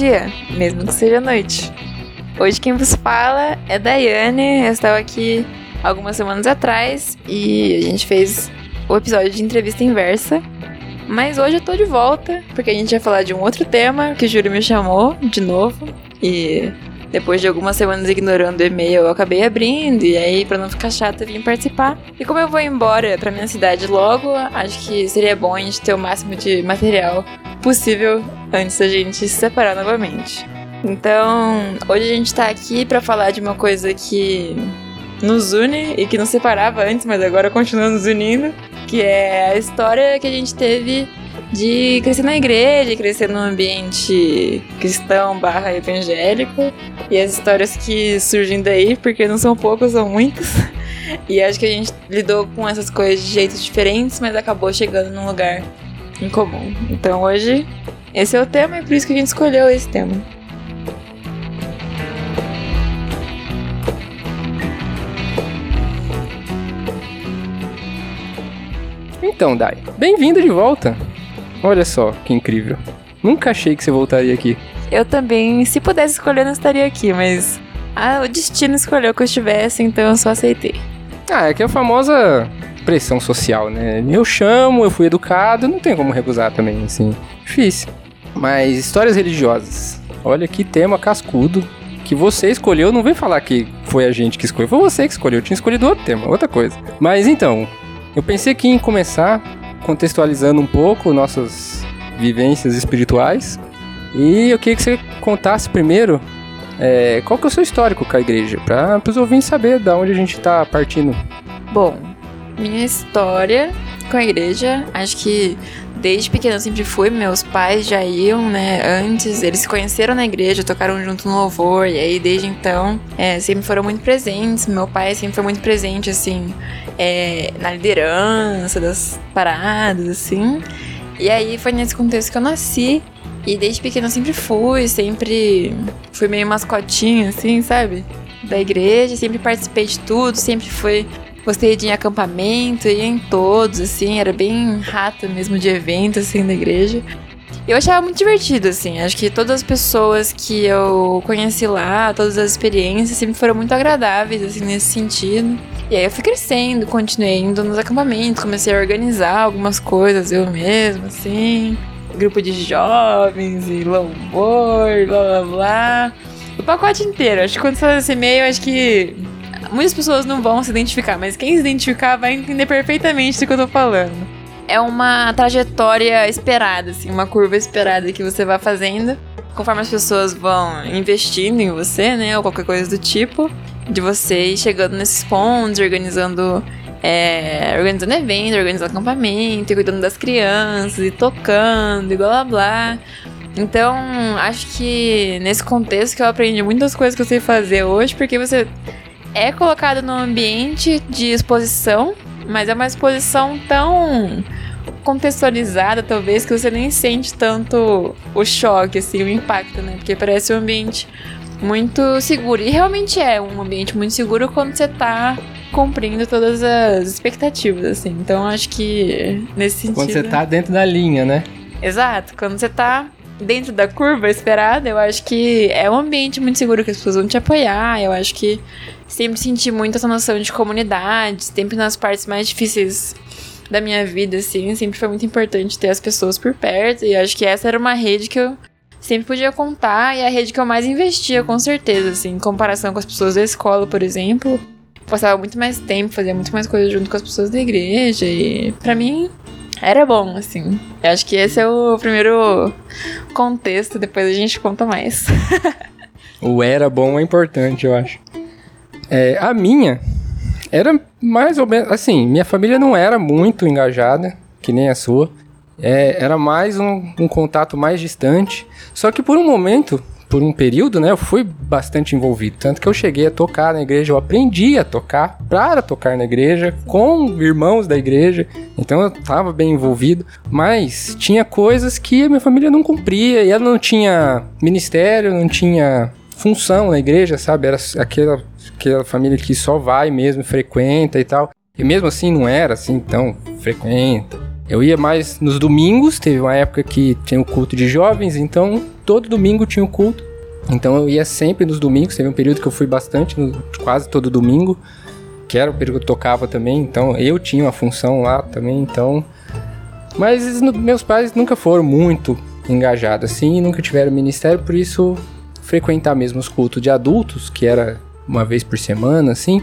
dia, mesmo que seja noite. Hoje quem vos fala é Daiane, eu estava aqui algumas semanas atrás e a gente fez o episódio de entrevista inversa. Mas hoje eu tô de volta, porque a gente vai falar de um outro tema que o Júlio me chamou de novo. E depois de algumas semanas ignorando o e-mail, eu acabei abrindo, e aí, pra não ficar chato, eu vim participar. E como eu vou embora pra minha cidade logo, acho que seria bom a gente ter o máximo de material possível antes da gente se separar novamente. Então, hoje a gente tá aqui para falar de uma coisa que nos une e que nos separava antes, mas agora continua nos unindo, que é a história que a gente teve de crescer na igreja, crescer num ambiente cristão barra evangélico e as histórias que surgem daí, porque não são poucas, são muitas. E acho que a gente lidou com essas coisas de jeitos diferentes, mas acabou chegando num lugar em comum. Então hoje esse é o tema e por isso que a gente escolheu esse tema. Então, Dai, bem-vindo de volta. Olha só, que incrível. Nunca achei que você voltaria aqui. Eu também, se pudesse escolher, não estaria aqui, mas ah, o destino escolheu que eu estivesse, então eu só aceitei. Ah, é que é a famosa pressão social, né? Eu chamo, eu fui educado, não tem como recusar também, assim. Difícil. Mas histórias religiosas. Olha que tema cascudo que você escolheu. Não vem falar que foi a gente que escolheu, foi você que escolheu. Eu tinha escolhido outro tema, outra coisa. Mas então, eu pensei aqui em começar contextualizando um pouco nossas vivências espirituais. E eu queria que você contasse primeiro é, qual que é o seu histórico com a igreja, para os ouvintes saber de onde a gente está partindo. Bom, minha história com a igreja, acho que desde pequena eu sempre fui, meus pais já iam, né, antes, eles se conheceram na igreja, tocaram junto no louvor, e aí desde então é, sempre foram muito presentes, meu pai sempre foi muito presente, assim, é, na liderança das paradas, assim, e aí foi nesse contexto que eu nasci, e desde pequena sempre fui, sempre fui meio mascotinho, assim, sabe? Da igreja, sempre participei de tudo, sempre fui Gostei de ir em acampamento, ia em todos, assim, era bem rata mesmo de evento, assim, da igreja. Eu achava muito divertido, assim. Acho que todas as pessoas que eu conheci lá, todas as experiências sempre foram muito agradáveis, assim, nesse sentido. E aí eu fui crescendo, continuei indo nos acampamentos, comecei a organizar algumas coisas eu mesma, assim. Grupo de jovens e louvor, blá blá blá. O pacote inteiro. Acho que quando você faz esse e-mail, acho que muitas pessoas não vão se identificar, mas quem se identificar vai entender perfeitamente do que eu tô falando. É uma trajetória esperada, assim, uma curva esperada que você vai fazendo. Conforme as pessoas vão investindo em você, né, ou qualquer coisa do tipo, de você ir chegando nesses pontos, organizando é, organizando evento, organizando acampamento, cuidando das crianças, e tocando, e blá blá blá. Então, acho que nesse contexto que eu aprendi muitas coisas que eu sei fazer hoje, porque você é colocado num ambiente de exposição, mas é uma exposição tão contextualizada, talvez, que você nem sente tanto o choque, assim, o impacto, né? Porque parece um ambiente muito seguro. E realmente é um ambiente muito seguro quando você tá cumprindo todas as expectativas, assim. Então acho que nesse sentido. Quando você tá dentro da linha, né? Exato. Quando você tá dentro da curva esperada, eu acho que é um ambiente muito seguro que as pessoas vão te apoiar. Eu acho que sempre senti muito essa noção de comunidade, sempre nas partes mais difíceis da minha vida, assim, sempre foi muito importante ter as pessoas por perto. E acho que essa era uma rede que eu sempre podia contar e a rede que eu mais investia, com certeza, assim, em comparação com as pessoas da escola, por exemplo. Passava muito mais tempo, fazia muito mais coisas junto com as pessoas da igreja e para mim era bom, assim. Eu acho que esse é o primeiro contexto, depois a gente conta mais. o era bom é importante, eu acho. É, a minha era mais ou menos. Assim, minha família não era muito engajada, que nem a sua. É, era mais um, um, contato mais distante. Só que por um momento, por um período, né, eu fui bastante envolvido. Tanto que eu cheguei a tocar na igreja, eu aprendi a tocar para tocar na igreja, com irmãos da igreja. Então eu estava bem envolvido. Mas tinha coisas que a minha família não cumpria. E ela não tinha ministério, não tinha função na igreja, sabe? Era aquela aquela família que só vai mesmo, frequenta e tal. E mesmo assim não era assim tão frequenta. Eu ia mais nos domingos, teve uma época que tinha o culto de jovens, então todo domingo tinha o culto. Então eu ia sempre nos domingos, teve um período que eu fui bastante, quase todo domingo, que era o período que eu tocava também, então eu tinha uma função lá também, então. Mas meus pais nunca foram muito engajados assim, nunca tiveram ministério, por isso frequentar mesmo os cultos de adultos, que era uma vez por semana, assim,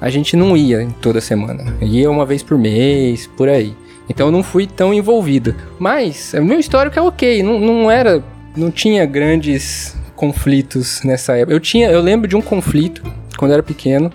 a gente não ia toda semana. Ia uma vez por mês, por aí. Então eu não fui tão envolvido. Mas o meu histórico é ok, não, não era. Não tinha grandes conflitos nessa época. Eu tinha, eu lembro de um conflito quando eu era pequeno,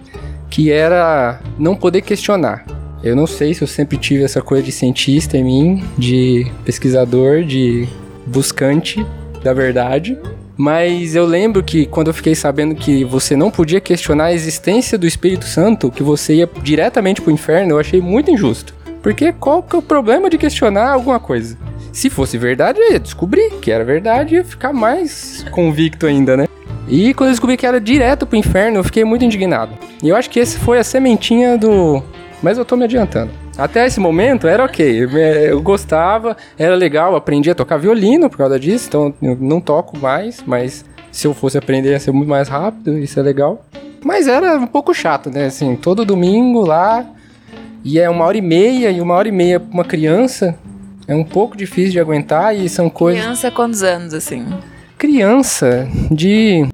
que era não poder questionar. Eu não sei se eu sempre tive essa coisa de cientista em mim, de pesquisador, de buscante da verdade, mas eu lembro que quando eu fiquei sabendo que você não podia questionar a existência do Espírito Santo, que você ia diretamente pro inferno, eu achei muito injusto. Porque qual que é o problema de questionar alguma coisa? Se fosse verdade, eu ia descobrir que era verdade e ia ficar mais convicto ainda, né? E quando eu descobri que era direto pro inferno, eu fiquei muito indignado. E eu acho que esse foi a sementinha do. Mas eu tô me adiantando. Até esse momento era ok, eu gostava, era legal, aprendi a tocar violino por causa disso, então eu não toco mais, mas se eu fosse aprender ia ser muito mais rápido, isso é legal. Mas era um pouco chato, né? Assim, todo domingo lá, e é uma hora e meia, e uma hora e meia pra uma criança é um pouco difícil de aguentar e são coisas. Criança, quantos anos assim? Criança de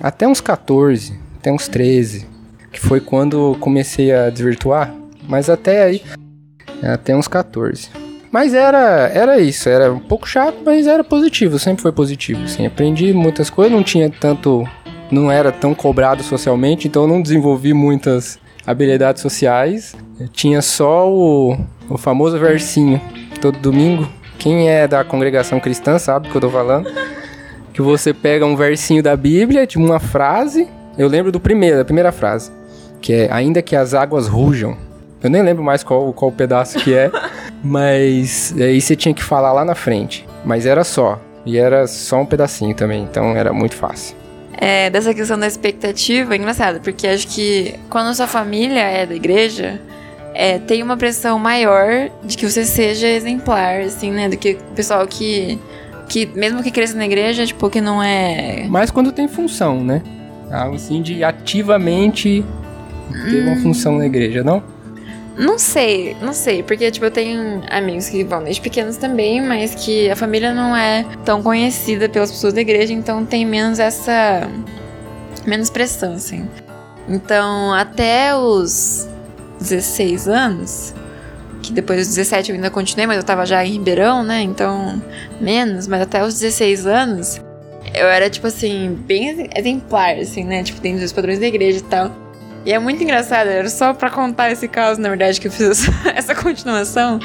até uns 14, até uns 13, que foi quando comecei a desvirtuar, mas até aí até uns 14. Mas era, era isso, era um pouco chato, mas era positivo, sempre foi positivo. Assim, aprendi muitas coisas, não tinha tanto. não era tão cobrado socialmente, então eu não desenvolvi muitas habilidades sociais. Eu tinha só o, o famoso versinho todo domingo. Quem é da congregação cristã sabe o que eu tô falando. Que você pega um versinho da Bíblia, de uma frase. Eu lembro do primeiro, da primeira frase. Que é, ainda que as águas rujam, eu nem lembro mais qual, qual pedaço que é, mas aí você tinha que falar lá na frente. Mas era só. E era só um pedacinho também, então era muito fácil. É, dessa questão da expectativa, é engraçado, porque acho que quando a sua família é da igreja, é, tem uma pressão maior de que você seja exemplar, assim, né? Do que o pessoal que, que mesmo que cresça na igreja, tipo, que não é... Mas quando tem função, né? Algo assim de ativamente ter hum. uma função na igreja, não? Não sei, não sei, porque tipo, eu tenho amigos que vão desde pequenos também, mas que a família não é tão conhecida pelas pessoas da igreja, então tem menos essa. menos pressão, assim. Então, até os 16 anos, que depois dos 17 eu ainda continuei, mas eu tava já em Ribeirão, né? Então, menos, mas até os 16 anos, eu era, tipo assim, bem exemplar, assim, né? Tipo, dentro dos padrões da igreja e tal. E é muito engraçado, era só para contar esse caso, na verdade, que eu fiz essa continuação,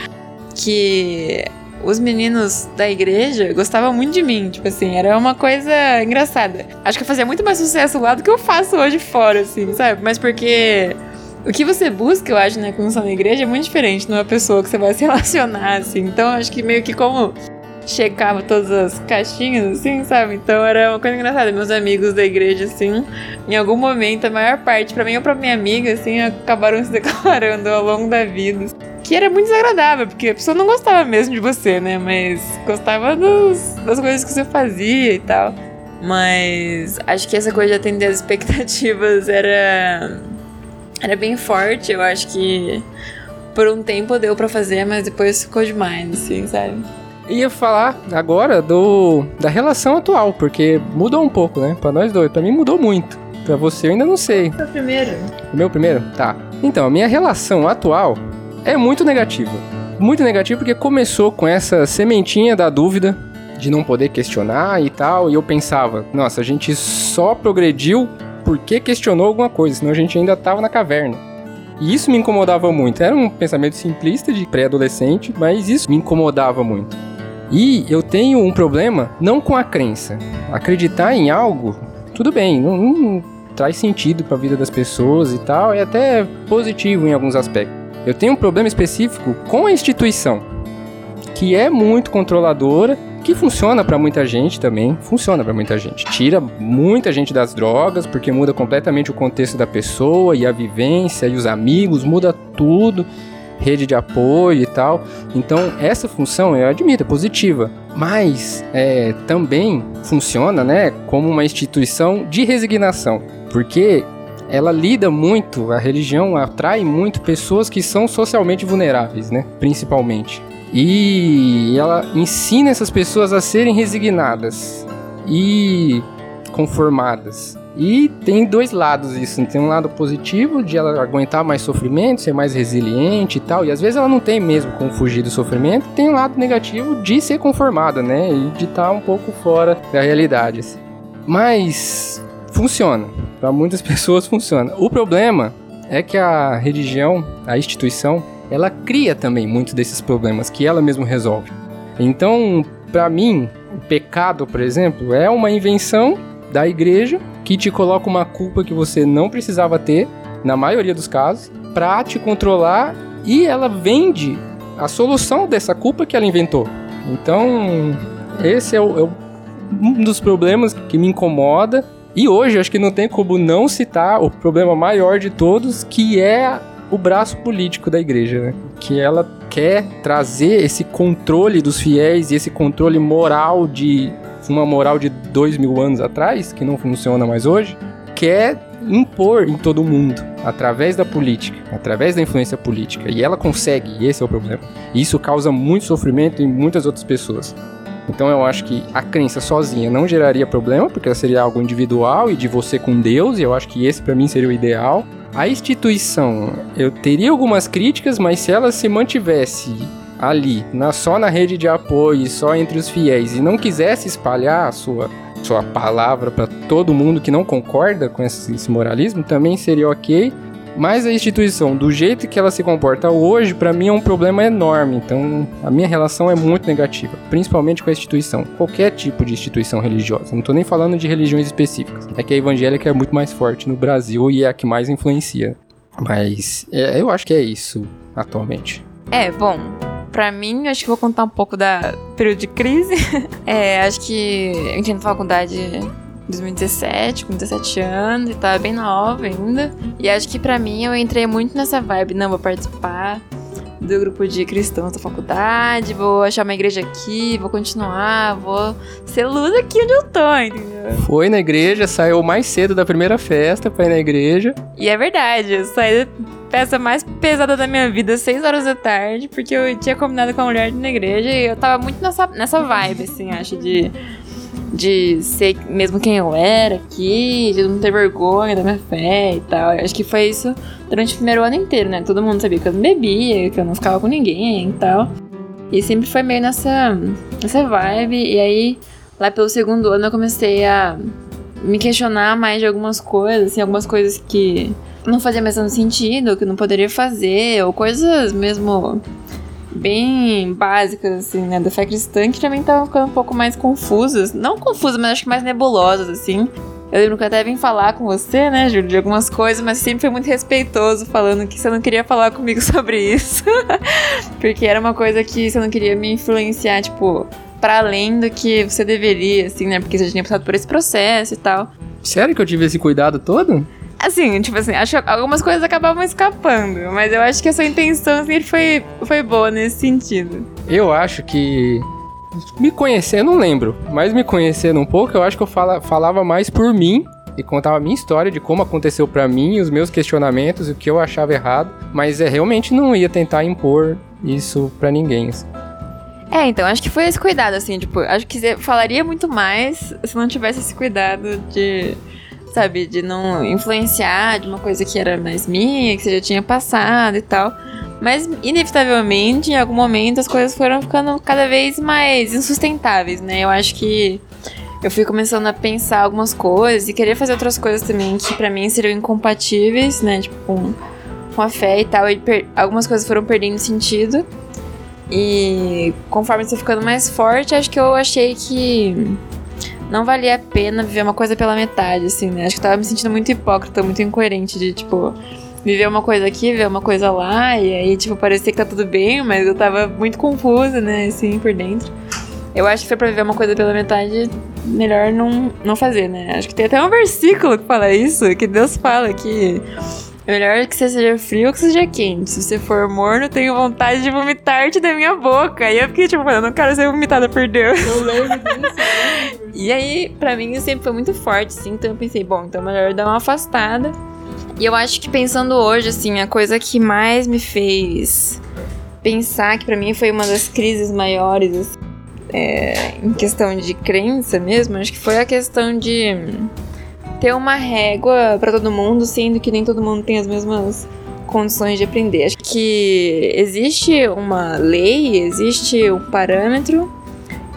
que os meninos da igreja gostavam muito de mim, tipo assim, era uma coisa engraçada. Acho que eu fazia muito mais sucesso lá do que eu faço hoje fora, assim, sabe? Mas porque o que você busca, eu acho, na condução da igreja é muito diferente numa pessoa que você vai se relacionar, assim. Então, acho que meio que como checava todas as caixinhas, assim, sabe? Então era uma coisa engraçada. Meus amigos da igreja, assim, em algum momento, a maior parte, para mim ou pra minha amiga, assim, acabaram se declarando ao longo da vida. Que era muito desagradável, porque a pessoa não gostava mesmo de você, né? Mas gostava dos, das coisas que você fazia e tal. Mas acho que essa coisa de atender as expectativas era. Era bem forte. Eu acho que por um tempo deu para fazer, mas depois ficou demais, assim, sabe? Ia falar agora do da relação atual, porque mudou um pouco, né? Para nós dois. Para mim mudou muito. Para você eu ainda não sei. O primeiro. O meu primeiro? Tá. Então, a minha relação atual é muito negativa. Muito negativa porque começou com essa sementinha da dúvida de não poder questionar e tal, e eu pensava, nossa, a gente só progrediu porque questionou alguma coisa, senão a gente ainda tava na caverna. E isso me incomodava muito. Era um pensamento simplista de pré-adolescente, mas isso me incomodava muito. E eu tenho um problema não com a crença. Acreditar em algo, tudo bem, não, não traz sentido para a vida das pessoas e tal, é até positivo em alguns aspectos. Eu tenho um problema específico com a instituição, que é muito controladora, que funciona para muita gente também, funciona para muita gente. Tira muita gente das drogas, porque muda completamente o contexto da pessoa e a vivência e os amigos, muda tudo rede de apoio e tal. Então, essa função eu admito, é positiva. Mas é, também funciona né, como uma instituição de resignação. Porque ela lida muito, a religião atrai muito pessoas que são socialmente vulneráveis, né? Principalmente. E ela ensina essas pessoas a serem resignadas e conformadas. E tem dois lados isso. Tem um lado positivo de ela aguentar mais sofrimento, ser mais resiliente e tal. E às vezes ela não tem mesmo como fugir do sofrimento. Tem um lado negativo de ser conformada, né? E de estar tá um pouco fora da realidade. Assim. Mas funciona. Para muitas pessoas funciona. O problema é que a religião, a instituição, ela cria também muitos desses problemas que ela mesma resolve. Então, para mim, o pecado, por exemplo, é uma invenção da igreja que te coloca uma culpa que você não precisava ter, na maioria dos casos, para te controlar e ela vende a solução dessa culpa que ela inventou. Então, esse é, o, é um dos problemas que me incomoda. E hoje, acho que não tem como não citar o problema maior de todos, que é o braço político da igreja, né? Que ela quer trazer esse controle dos fiéis e esse controle moral de uma moral de dois mil anos atrás, que não funciona mais hoje, quer impor em todo mundo, através da política, através da influência política. E ela consegue, e esse é o problema. E isso causa muito sofrimento em muitas outras pessoas. Então eu acho que a crença sozinha não geraria problema, porque ela seria algo individual e de você com Deus, e eu acho que esse para mim seria o ideal. A instituição, eu teria algumas críticas, mas se ela se mantivesse ali, na, só na rede de apoio, só entre os fiéis, e não quisesse espalhar a sua, sua palavra para todo mundo que não concorda com esse, esse moralismo, também seria ok. Mas a instituição, do jeito que ela se comporta hoje, para mim é um problema enorme. Então, a minha relação é muito negativa, principalmente com a instituição, qualquer tipo de instituição religiosa. Não tô nem falando de religiões específicas. É que a evangélica é muito mais forte no Brasil e é a que mais influencia. Mas é, eu acho que é isso atualmente. É, bom, pra mim, acho que vou contar um pouco da período de crise. é, acho que eu entrei na faculdade 2017, com 17 anos, e tava bem nova ainda. E acho que para mim eu entrei muito nessa vibe, não, vou participar do grupo de cristãos da faculdade, vou achar uma igreja aqui, vou continuar, vou ser luz aqui onde eu tô, entendeu? Foi na igreja, saiu mais cedo da primeira festa pra ir na igreja. E é verdade, eu saí da festa mais pesada da minha vida às 6 horas da tarde, porque eu tinha combinado com a mulher na igreja e eu tava muito nessa, nessa vibe, assim, acho, de de ser mesmo quem eu era aqui, de não ter vergonha da minha fé e tal. Eu acho que foi isso durante o primeiro ano inteiro, né? Todo mundo sabia que eu não bebia, que eu não ficava com ninguém e tal. E sempre foi meio nessa, nessa vibe. E aí, lá pelo segundo ano, eu comecei a me questionar mais de algumas coisas, assim, algumas coisas que não fazia mais tanto sentido, que não poderia fazer, ou coisas mesmo bem básicas, assim, né, da fé cristã, que também estavam ficando um pouco mais confusas. Não confusas, mas acho que mais nebulosas, assim. Eu lembro que eu até vim falar com você, né, Júlio, de algumas coisas, mas sempre foi muito respeitoso, falando que você não queria falar comigo sobre isso. Porque era uma coisa que você não queria me influenciar, tipo, para além do que você deveria, assim, né? Porque você já tinha passado por esse processo e tal. Sério que eu tive esse cuidado todo? Assim, tipo assim, acho que algumas coisas acabavam escapando, mas eu acho que a sua intenção sempre foi, foi boa nesse sentido. Eu acho que. Me conhecendo, não lembro, mas me conhecendo um pouco, eu acho que eu fala, falava mais por mim e contava a minha história de como aconteceu para mim, os meus questionamentos, o que eu achava errado, mas é realmente não ia tentar impor isso para ninguém. Assim. É, então, acho que foi esse cuidado, assim, tipo, acho que falaria muito mais se não tivesse esse cuidado de sabe? De não influenciar de uma coisa que era mais minha, que você já tinha passado e tal. Mas, inevitavelmente, em algum momento, as coisas foram ficando cada vez mais insustentáveis, né? Eu acho que eu fui começando a pensar algumas coisas e querer fazer outras coisas também que para mim seriam incompatíveis, né? Tipo, com, com a fé e tal. E algumas coisas foram perdendo sentido. E conforme você ficando mais forte, acho que eu achei que não valia a pena viver uma coisa pela metade, assim, né? Acho que tava me sentindo muito hipócrita, muito incoerente de, tipo, viver uma coisa aqui, viver uma coisa lá, e aí, tipo, parecia que tá tudo bem, mas eu tava muito confusa, né, assim, por dentro. Eu acho que foi pra viver uma coisa pela metade, melhor não, não fazer, né? Acho que tem até um versículo que fala isso, que Deus fala que Melhor que você seja frio que seja quente. Se você for morno, eu tenho vontade de vomitar-te da minha boca. E eu fiquei tipo, eu não quero ser vomitada por Deus. Eu lembro disso. E aí, pra mim, sempre foi muito forte, assim. Então eu pensei, bom, então melhor dar uma afastada. E eu acho que pensando hoje, assim, a coisa que mais me fez pensar, que pra mim foi uma das crises maiores, assim, é, em questão de crença mesmo, acho que foi a questão de ter uma régua para todo mundo, sendo que nem todo mundo tem as mesmas condições de aprender. Acho que existe uma lei, existe um parâmetro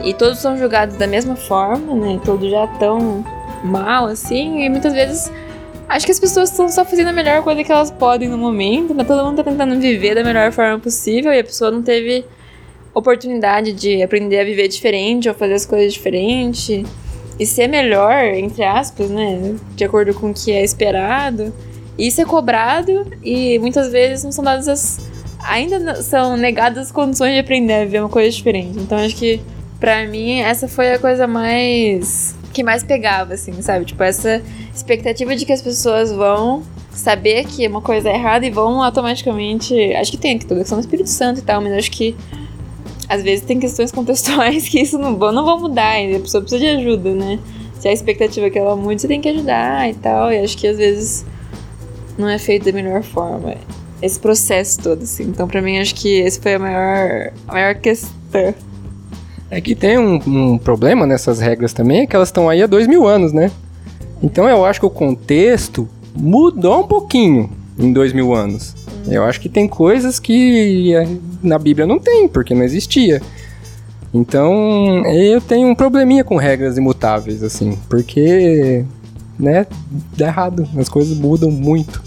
e todos são julgados da mesma forma, né? Todos já tão mal assim, e muitas vezes acho que as pessoas estão só fazendo a melhor coisa que elas podem no momento, né? Todo mundo tá tentando viver da melhor forma possível e a pessoa não teve oportunidade de aprender a viver diferente ou fazer as coisas diferente e ser melhor, entre aspas, né? De acordo com o que é esperado. Isso é cobrado e muitas vezes não são dadas as. Ainda são negadas as condições de aprender a viver uma coisa diferente. Então acho que, pra mim, essa foi a coisa mais. que mais pegava, assim, sabe? Tipo, essa expectativa de que as pessoas vão saber que uma coisa é errada e vão automaticamente. Acho que tem aqui toda a questão do Espírito Santo e tal, mas acho que às vezes tem questões contextuais que isso não, não vão mudar. A pessoa precisa de ajuda, né? Se a expectativa é que ela mude, você tem que ajudar e tal. E acho que às vezes não é feito da melhor forma. Esse processo todo, assim. Então, pra mim, acho que esse foi a maior, a maior questão. É que tem um, um problema nessas regras também, é que elas estão aí há dois mil anos, né? Então eu acho que o contexto mudou um pouquinho em dois mil anos. Eu acho que tem coisas que eh, na Bíblia não tem, porque não existia. Então, eu tenho um probleminha com regras imutáveis, assim, porque, né, dá errado, as coisas mudam muito.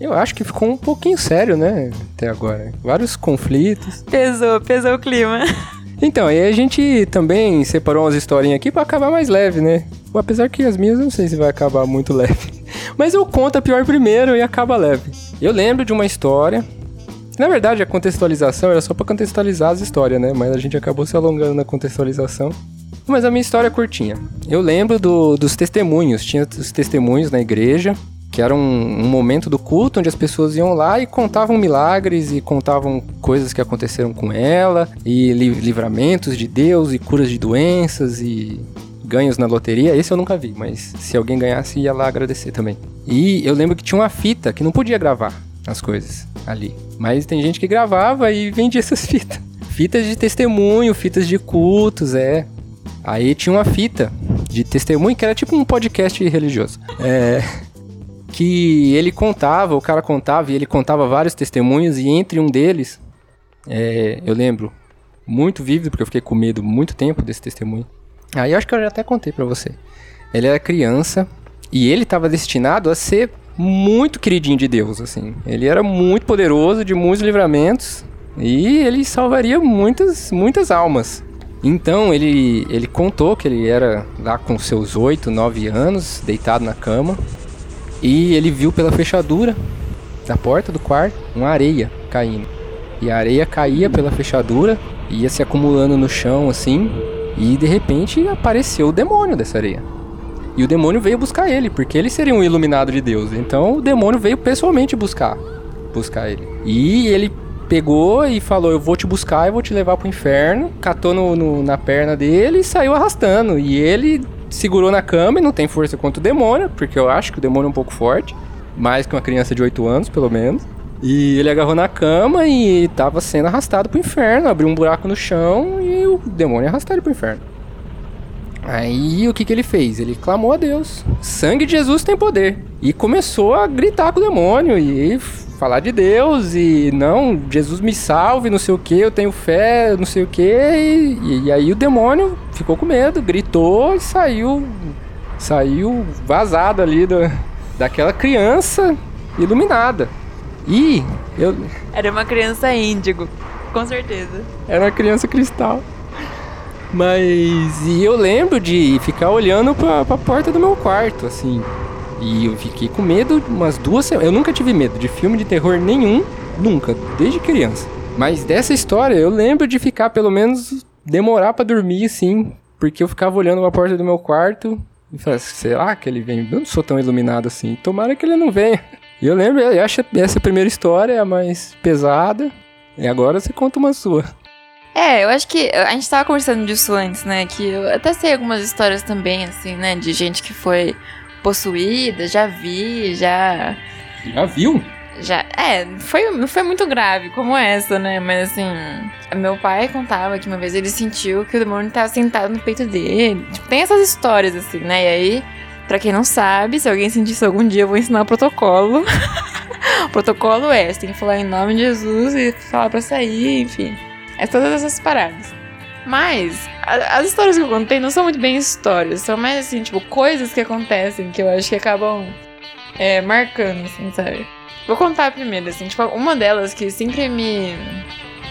Eu acho que ficou um pouquinho sério, né, até agora. Vários conflitos. Pesou, pesou o clima. Então, aí a gente também separou umas historinhas aqui para acabar mais leve, né? Apesar que as minhas eu não sei se vai acabar muito leve. Mas eu conto a pior primeiro e acaba leve. Eu lembro de uma história. Na verdade, a contextualização era só para contextualizar as histórias, né? Mas a gente acabou se alongando na contextualização. Mas a minha história é curtinha. Eu lembro do, dos testemunhos. Tinha os testemunhos na igreja, que era um, um, momento do culto onde as pessoas iam lá e contavam milagres e contavam coisas que aconteceram com ela, e li livramentos de Deus, e curas de doenças, e ganhos na loteria, esse eu nunca vi, mas se alguém ganhasse, ia lá agradecer também. E eu lembro que tinha uma fita que não podia gravar as coisas ali. Mas tem gente que gravava e vendia essas fitas. Fitas de testemunho, fitas de cultos, é. Aí tinha uma fita de testemunho que era tipo um podcast religioso. É. Que ele contava, o cara contava e ele contava vários testemunhos, e entre um deles, é, eu lembro, muito vívido, porque eu fiquei com medo muito tempo desse testemunho. Aí eu acho que eu já até contei para você. Ele era criança e ele estava destinado a ser muito queridinho de Deus, assim. Ele era muito poderoso, de muitos livramentos e ele salvaria muitas, muitas almas. Então ele, ele contou que ele era lá com seus 8, 9 anos, deitado na cama, e ele viu pela fechadura da porta do quarto uma areia caindo. E a areia caía pela fechadura, ia se acumulando no chão assim, e de repente apareceu o demônio dessa areia. E o demônio veio buscar ele, porque ele seria um iluminado de Deus. Então o demônio veio pessoalmente buscar, buscar ele. E ele pegou e falou: Eu vou te buscar, eu vou te levar pro inferno. Catou no, no, na perna dele e saiu arrastando. E ele segurou na cama e não tem força contra o demônio, porque eu acho que o demônio é um pouco forte. Mais que uma criança de 8 anos, pelo menos. E ele agarrou na cama e estava sendo arrastado pro inferno. Abriu um buraco no chão e o demônio arrastou ele pro inferno. Aí o que, que ele fez? Ele clamou a Deus: Sangue de Jesus tem poder. E começou a gritar com o demônio e falar de Deus. E não, Jesus me salve, não sei o que, eu tenho fé, não sei o que. E, e aí o demônio ficou com medo, gritou e saiu. Saiu vazado ali daquela criança iluminada. E eu. Era uma criança índigo, com certeza. Era uma criança cristal. Mas. E eu lembro de ficar olhando pra, pra porta do meu quarto, assim. E eu fiquei com medo umas duas semanas. Eu nunca tive medo de filme de terror nenhum, nunca, desde criança. Mas dessa história eu lembro de ficar pelo menos demorar para dormir, assim, porque eu ficava olhando pra porta do meu quarto e falava, será que ele vem? Eu não sou tão iluminado assim, tomara que ele não venha. E eu lembro, eu acho essa primeira história a mais pesada. E agora você conta uma sua. É, eu acho que a gente tava conversando disso antes, né? Que eu até sei algumas histórias também, assim, né? De gente que foi possuída, já vi, já. Já viu? Já. É, foi, não foi muito grave como essa, né? Mas assim, meu pai contava que uma vez ele sentiu que o demônio tava sentado no peito dele. Tipo, tem essas histórias, assim, né? E aí, pra quem não sabe, se alguém sentir isso algum dia, eu vou ensinar o protocolo. o protocolo é, você tem que falar em nome de Jesus e falar pra sair, enfim. É todas essas paradas. Mas, a, as histórias que eu contei não são muito bem histórias, são mais assim, tipo, coisas que acontecem que eu acho que acabam é, marcando, assim, sabe? Vou contar primeiro, assim, tipo, uma delas que sempre me,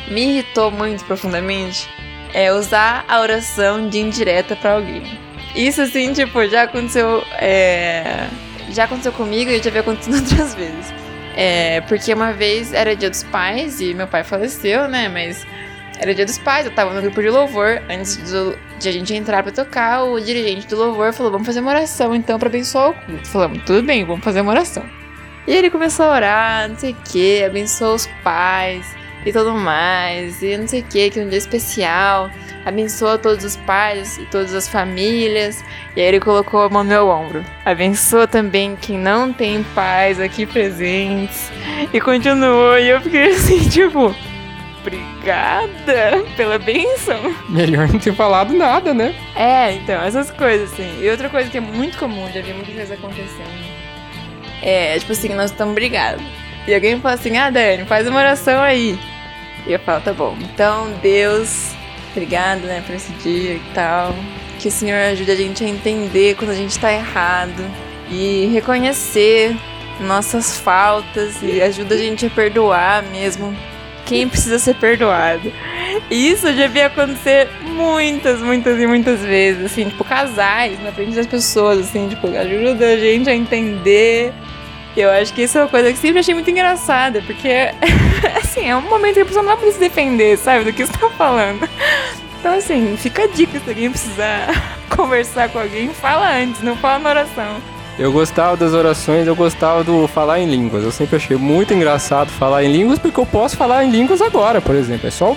me irritou muito profundamente é usar a oração de indireta para alguém. Isso, assim, tipo, já aconteceu. É, já aconteceu comigo e já havia acontecido outras vezes. É, porque uma vez era dia dos pais e meu pai faleceu, né? Mas era dia dos pais, eu tava no grupo de louvor. Antes do, de a gente entrar pra tocar, o dirigente do louvor falou: Vamos fazer uma oração então pra abençoar o culto. Falamos: Tudo bem, vamos fazer uma oração. E ele começou a orar, não sei o que, abençoou os pais e tudo mais, e não sei o que, que é um dia especial, abençoa todos os pais e todas as famílias, e aí ele colocou a mão no meu ombro. Abençoa também quem não tem pais aqui presentes, e continuou, e eu fiquei assim, tipo, obrigada pela benção. Melhor não ter falado nada, né? É, então, essas coisas, assim. E outra coisa que é muito comum, já vi muitas vezes acontecendo, é, tipo assim, nós estamos brigados. E alguém fala assim, ah, Dani, faz uma oração aí. E eu falo, tá bom. Então, Deus, obrigado, né, por esse dia e tal. Que o Senhor ajude a gente a entender quando a gente tá errado. E reconhecer nossas faltas e ajuda a gente a perdoar mesmo quem precisa ser perdoado. Isso já vi acontecer muitas, muitas e muitas vezes, assim, tipo, casais na frente das pessoas, assim, tipo, ajuda a gente a entender. Eu acho que isso é uma coisa que sempre achei muito engraçada, porque, assim, é um momento que a pessoa não vai se defender, sabe, do que você tá falando. Então, assim, fica a dica se alguém precisar conversar com alguém, fala antes, não fala na oração. Eu gostava das orações, eu gostava do falar em línguas. Eu sempre achei muito engraçado falar em línguas, porque eu posso falar em línguas agora, por exemplo. É só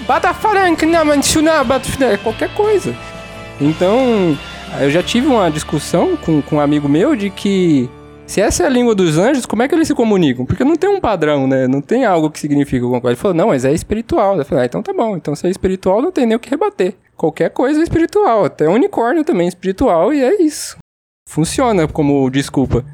é qualquer coisa. Então, eu já tive uma discussão com, com um amigo meu de que se essa é a língua dos anjos, como é que eles se comunicam? Porque não tem um padrão, né? Não tem algo que significa alguma coisa. Ele falou, não, mas é espiritual. Eu falei, ah, então tá bom. Então se é espiritual, não tem nem o que rebater. Qualquer coisa é espiritual. Até unicórnio também é espiritual e é isso funciona como desculpa.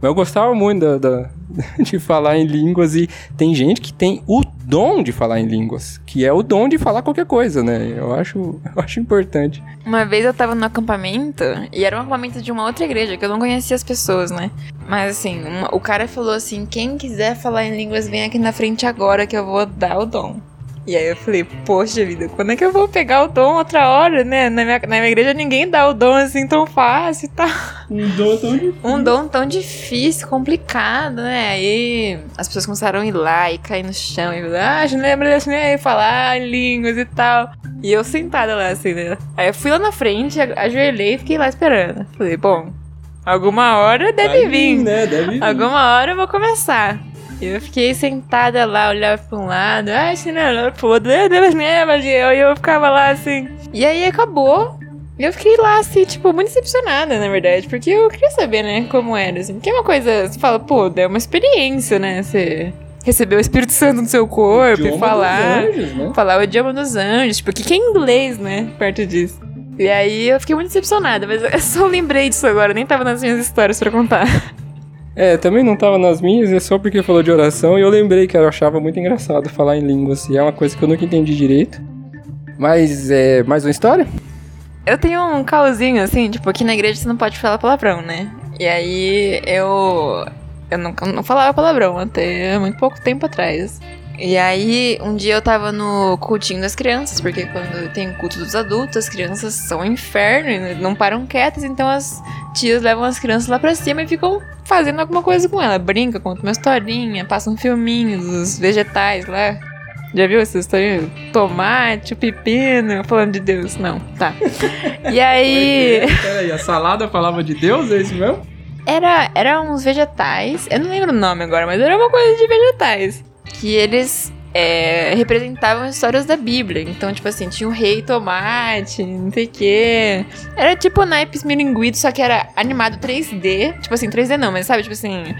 Mas eu gostava muito da, da, de falar em línguas e tem gente que tem o dom de falar em línguas, que é o dom de falar qualquer coisa, né? Eu acho, eu acho importante. Uma vez eu tava no acampamento, e era um acampamento de uma outra igreja, que eu não conhecia as pessoas, né? Mas assim, uma, o cara falou assim: quem quiser falar em línguas, vem aqui na frente agora que eu vou dar o dom. E aí eu falei, poxa vida, quando é que eu vou pegar o dom outra hora, né? Na minha, na minha igreja ninguém dá o dom assim tão fácil, tá? Um dom tão difícil. Um dom tão difícil, complicado, né? Aí as pessoas começaram a ir lá e cair no chão e ah, não lembra assim, aí falar línguas e tal. E eu sentada lá assim, né? Aí eu fui lá na frente, ajoelhei e fiquei lá esperando. Falei, bom, alguma hora deve Vai vir. né? Deve vir. Alguma hora eu vou começar. Eu fiquei sentada lá, olhava pra um lado, ah, não, olhava pro outro, meu Deus, mesmo, e eu, eu ficava lá assim. E aí acabou. E eu fiquei lá, assim, tipo, muito decepcionada, na verdade, porque eu queria saber, né, como era, assim. Porque é uma coisa, você fala, pô, é uma experiência, né, você receber o Espírito Santo no seu corpo e falar. Anjos, né? Falar o idioma dos anjos, porque que é inglês, né, perto disso. E aí eu fiquei muito decepcionada, mas eu só lembrei disso agora, nem tava nas minhas histórias pra contar. É, também não tava nas minhas, é só porque falou de oração e eu lembrei que eu achava muito engraçado falar em línguas. E é uma coisa que eu nunca entendi direito. Mas é mais uma história? Eu tenho um cauzinho, assim, tipo, aqui na igreja você não pode falar palavrão, né? E aí eu. Eu não, não falava palavrão até muito pouco tempo atrás. E aí, um dia eu tava no cultinho das crianças, porque quando tem culto dos adultos, as crianças são um inferno e não param quietas, então as tias levam as crianças lá pra cima e ficam fazendo alguma coisa com ela. Brinca, conta uma historinha, passa um filminho dos vegetais lá. Já viu essa história? Tomate, pepino, falando de Deus. Não, tá. E aí. Peraí, a salada falava de Deus, é isso mesmo? Era, era uns vegetais, eu não lembro o nome agora, mas era uma coisa de vegetais. Que eles é, representavam histórias da Bíblia. Então, tipo assim, tinha o rei tomate, não sei o quê. Era tipo naipes miringuido, só que era animado 3D. Tipo assim, 3D não, mas sabe, tipo assim.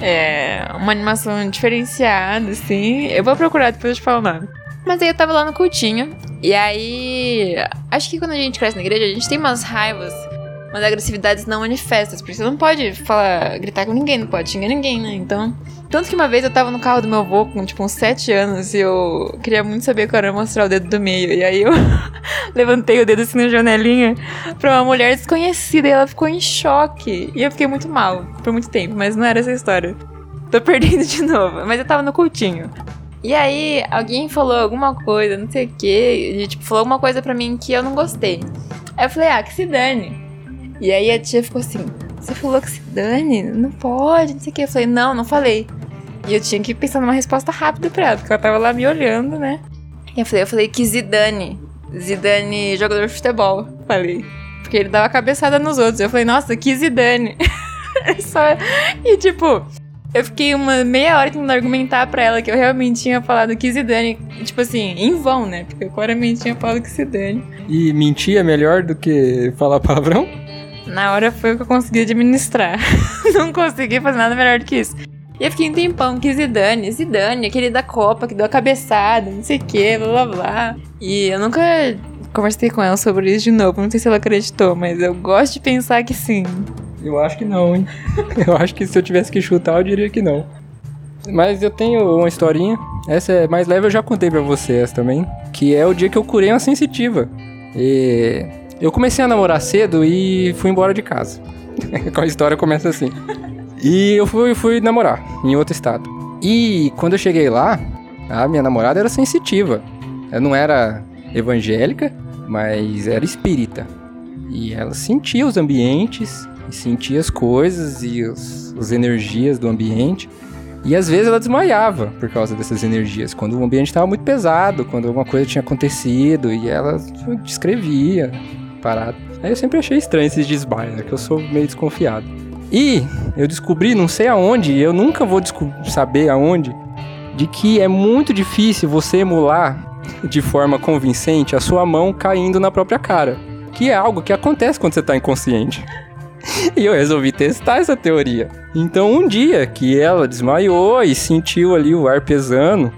É, uma animação diferenciada, assim. Eu vou procurar depois te falo o nome. Mas aí eu tava lá no cultinho. E aí. Acho que quando a gente cresce na igreja, a gente tem umas raivas, umas agressividades não manifestas. Porque você não pode falar, gritar com ninguém, não pode xingar ninguém, né? Então. Tanto que uma vez eu tava no carro do meu avô com, tipo, uns 7 anos e eu queria muito saber qual era mostrar o dedo do meio. E aí eu levantei o dedo assim na janelinha pra uma mulher desconhecida e ela ficou em choque. E eu fiquei muito mal por muito tempo, mas não era essa história. Tô perdendo de novo. Mas eu tava no cultinho. E aí, alguém falou alguma coisa, não sei o quê, e, tipo, falou alguma coisa pra mim que eu não gostei. Aí eu falei, ah, que se dane. E aí a tia ficou assim, você falou que se dane? Não pode, não sei o quê. Eu falei, não, não falei. E eu tinha que pensar numa resposta rápida pra ela, porque ela tava lá me olhando, né? E eu falei, eu falei que Zidane. Zidane, jogador de futebol. Falei. Porque ele dava cabeçada nos outros. Eu falei, nossa, que Zidane. Só... E tipo, eu fiquei uma meia hora tentando argumentar pra ela que eu realmente tinha falado que Zidane, tipo assim, em vão, né? Porque eu claramente tinha falado que Zidane. E mentir é melhor do que falar palavrão? Na hora foi o que eu consegui administrar. Não consegui fazer nada melhor do que isso. E eu fiquei um tempão que Zidane, Zidane, aquele da Copa que deu a cabeçada, não sei o que, blá blá blá. E eu nunca conversei com ela sobre isso de novo, não sei se ela acreditou, mas eu gosto de pensar que sim. Eu acho que não, hein? Eu acho que se eu tivesse que chutar, eu diria que não. Mas eu tenho uma historinha, essa é mais leve, eu já contei pra vocês também, que é o dia que eu curei uma sensitiva. E eu comecei a namorar cedo e fui embora de casa. a história começa assim. E eu fui, fui namorar em outro estado. E quando eu cheguei lá, a minha namorada era sensitiva. Ela não era evangélica, mas era espírita. E ela sentia os ambientes, sentia as coisas e os, as energias do ambiente. E às vezes ela desmaiava por causa dessas energias, quando o ambiente estava muito pesado, quando alguma coisa tinha acontecido e ela descrevia Aí eu sempre achei estranho esses desmaios, né, que eu sou meio desconfiado. E eu descobri, não sei aonde, eu nunca vou saber aonde, de que é muito difícil você emular de forma convincente a sua mão caindo na própria cara. Que é algo que acontece quando você está inconsciente. e eu resolvi testar essa teoria. Então, um dia que ela desmaiou e sentiu ali o ar pesando,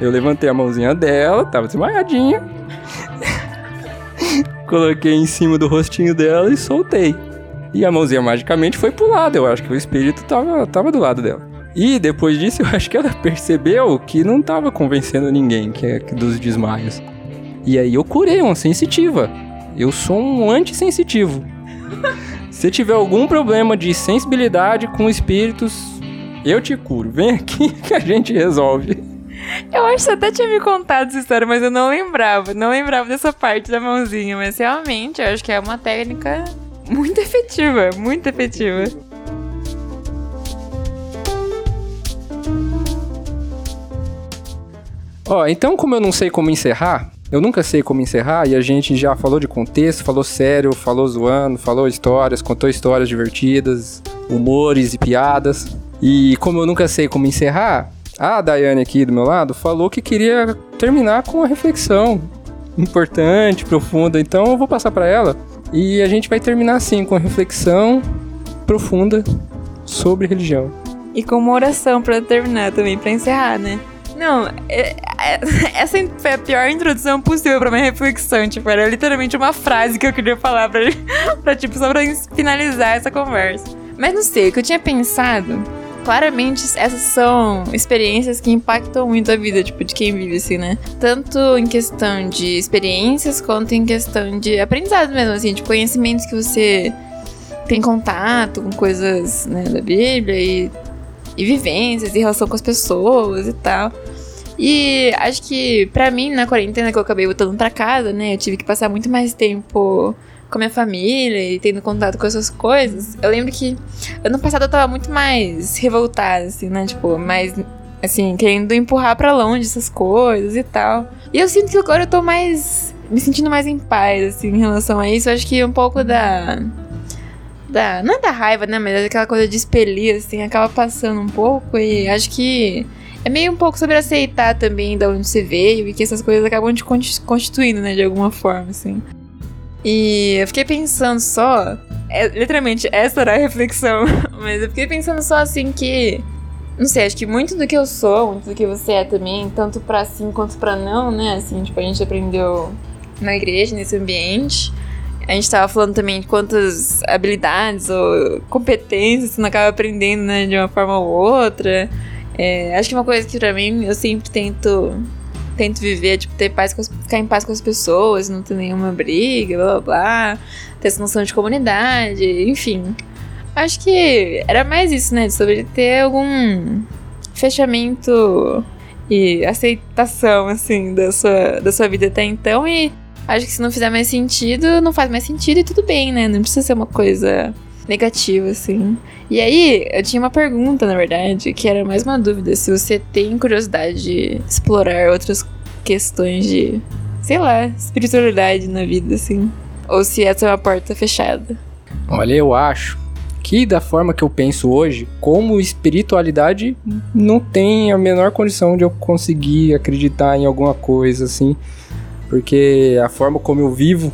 eu levantei a mãozinha dela, tava desmaiadinha. Coloquei em cima do rostinho dela e soltei. E a mãozinha magicamente foi pro lado. Eu acho que o espírito tava, tava do lado dela. E depois disso, eu acho que ela percebeu que não tava convencendo ninguém que é dos desmaios. E aí eu curei uma sensitiva. Eu sou um antissensitivo. Se tiver algum problema de sensibilidade com espíritos, eu te curo. Vem aqui que a gente resolve. Eu acho que você até tinha me contado essa história, mas eu não lembrava. Não lembrava dessa parte da mãozinha. Mas realmente, eu acho que é uma técnica muito efetiva, muito efetiva. Ó, oh, então como eu não sei como encerrar, eu nunca sei como encerrar e a gente já falou de contexto, falou sério, falou zoando, falou histórias, contou histórias divertidas, humores e piadas. E como eu nunca sei como encerrar, a Daiane aqui do meu lado falou que queria terminar com uma reflexão importante, profunda. Então eu vou passar para ela e a gente vai terminar assim, com reflexão profunda sobre religião. E com uma oração para terminar também, para encerrar, né? Não, é, é, essa foi a pior introdução possível pra minha reflexão. Tipo, era literalmente uma frase que eu queria falar pra, pra tipo, só pra finalizar essa conversa. Mas não sei, o que eu tinha pensado claramente essas são experiências que impactam muito a vida, tipo, de quem vive assim, né? Tanto em questão de experiências quanto em questão de aprendizado mesmo, assim, de conhecimentos que você tem contato com coisas né, da Bíblia e, e vivências e relação com as pessoas e tal. E acho que para mim, na quarentena que eu acabei voltando para casa, né, eu tive que passar muito mais tempo com a minha família e tendo contato com essas coisas, eu lembro que ano passado eu tava muito mais revoltada, assim, né? Tipo, mais, assim, querendo empurrar para longe essas coisas e tal. E eu sinto que agora eu tô mais. me sentindo mais em paz, assim, em relação a isso. Eu acho que um pouco da. da. Não é da raiva, né? Mas aquela coisa de expelir, assim, acaba passando um pouco. E acho que é meio um pouco sobre aceitar também de onde você veio e que essas coisas acabam te constituindo, né? De alguma forma, assim. E eu fiquei pensando só. É, literalmente, essa era a reflexão. Mas eu fiquei pensando só assim que. Não sei, acho que muito do que eu sou, muito do que você é também, tanto pra sim quanto pra não, né? Assim, tipo, a gente aprendeu na igreja, nesse ambiente. A gente tava falando também de quantas habilidades ou competências você não acaba aprendendo, né, de uma forma ou outra. É, acho que uma coisa que pra mim eu sempre tento tento viver, tipo, ter paz com as, ficar em paz com as pessoas, não ter nenhuma briga, blá blá blá, ter essa noção de comunidade, enfim. Acho que era mais isso, né? Sobre ter algum fechamento e aceitação, assim, da sua, da sua vida até então. E acho que se não fizer mais sentido, não faz mais sentido e tudo bem, né? Não precisa ser uma coisa negativa, assim. E aí, eu tinha uma pergunta, na verdade, que era mais uma dúvida: se você tem curiosidade de explorar outras questões de, sei lá, espiritualidade na vida, assim. Ou se essa é uma porta fechada. Olha, eu acho que da forma que eu penso hoje, como espiritualidade não tem a menor condição de eu conseguir acreditar em alguma coisa assim, porque a forma como eu vivo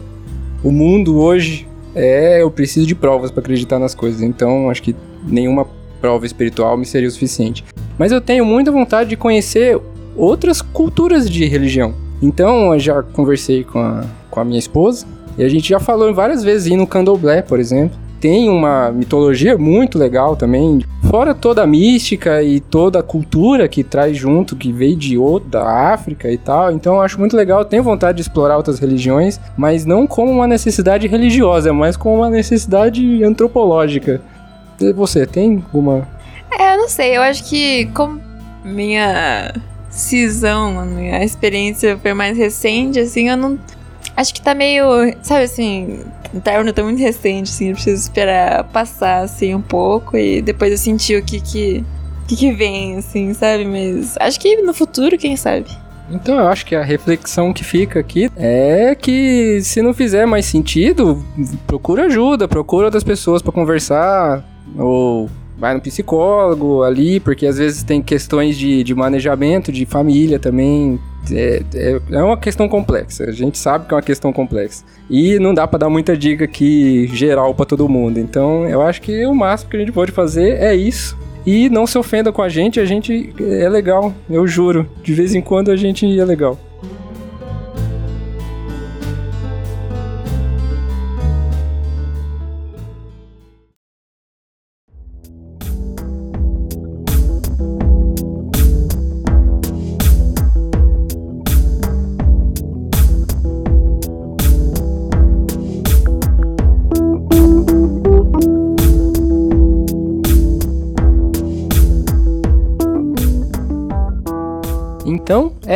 o mundo hoje é eu preciso de provas para acreditar nas coisas. Então, acho que nenhuma prova espiritual me seria o suficiente. Mas eu tenho muita vontade de conhecer outras culturas de religião. Então, eu já conversei com a, com a minha esposa e a gente já falou várias vezes ir no candomblé, por exemplo tem uma mitologia muito legal também. Fora toda a mística e toda a cultura que traz junto, que veio de outra, África e tal. Então eu acho muito legal, tenho vontade de explorar outras religiões, mas não como uma necessidade religiosa, mas como uma necessidade antropológica. E você, tem alguma. É, eu não sei, eu acho que como minha cisão, minha experiência foi mais recente, assim, eu não. Acho que tá meio. Sabe assim, o término tá muito recente, assim, eu preciso esperar passar, assim, um pouco e depois eu sentir o que que, que, que vem, assim, sabe? Mas acho que no futuro, quem sabe? Então eu acho que a reflexão que fica aqui é que se não fizer mais sentido, procura ajuda, procura outras pessoas para conversar ou vai no psicólogo ali, porque às vezes tem questões de, de manejamento de família também. É, é, é uma questão complexa, a gente sabe que é uma questão complexa. E não dá para dar muita dica aqui geral para todo mundo. Então eu acho que o máximo que a gente pode fazer é isso. E não se ofenda com a gente, a gente é legal, eu juro. De vez em quando a gente é legal.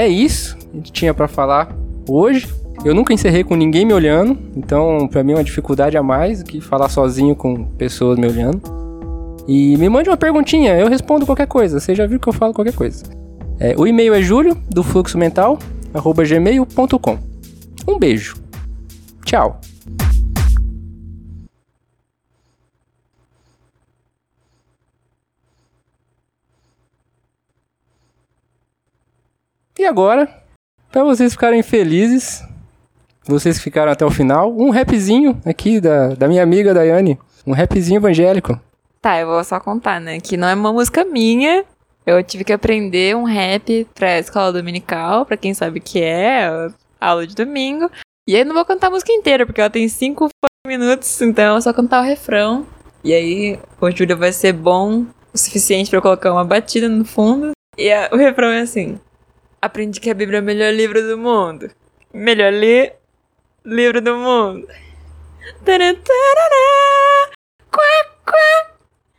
É isso que tinha para falar hoje. Eu nunca encerrei com ninguém me olhando, então para mim é uma dificuldade a mais do que falar sozinho com pessoas me olhando. E me mande uma perguntinha, eu respondo qualquer coisa. Você já viu que eu falo qualquer coisa. É, o e-mail é julio do fluxo mental gmail.com. Um beijo. Tchau. E agora, para vocês ficarem felizes, vocês que ficaram até o final, um rapzinho aqui da, da minha amiga Daiane. Um rapzinho evangélico. Tá, eu vou só contar, né? Que não é uma música minha. Eu tive que aprender um rap pra escola dominical, pra quem sabe o que é, aula de domingo. E aí não vou cantar a música inteira, porque ela tem cinco minutos, então é só cantar o refrão. E aí o Júlio vai ser bom o suficiente para colocar uma batida no fundo. E a, o refrão é assim: Aprendi que a Bíblia é o melhor livro do mundo. Melhor ler livro do mundo. Tarantara, quá, quá.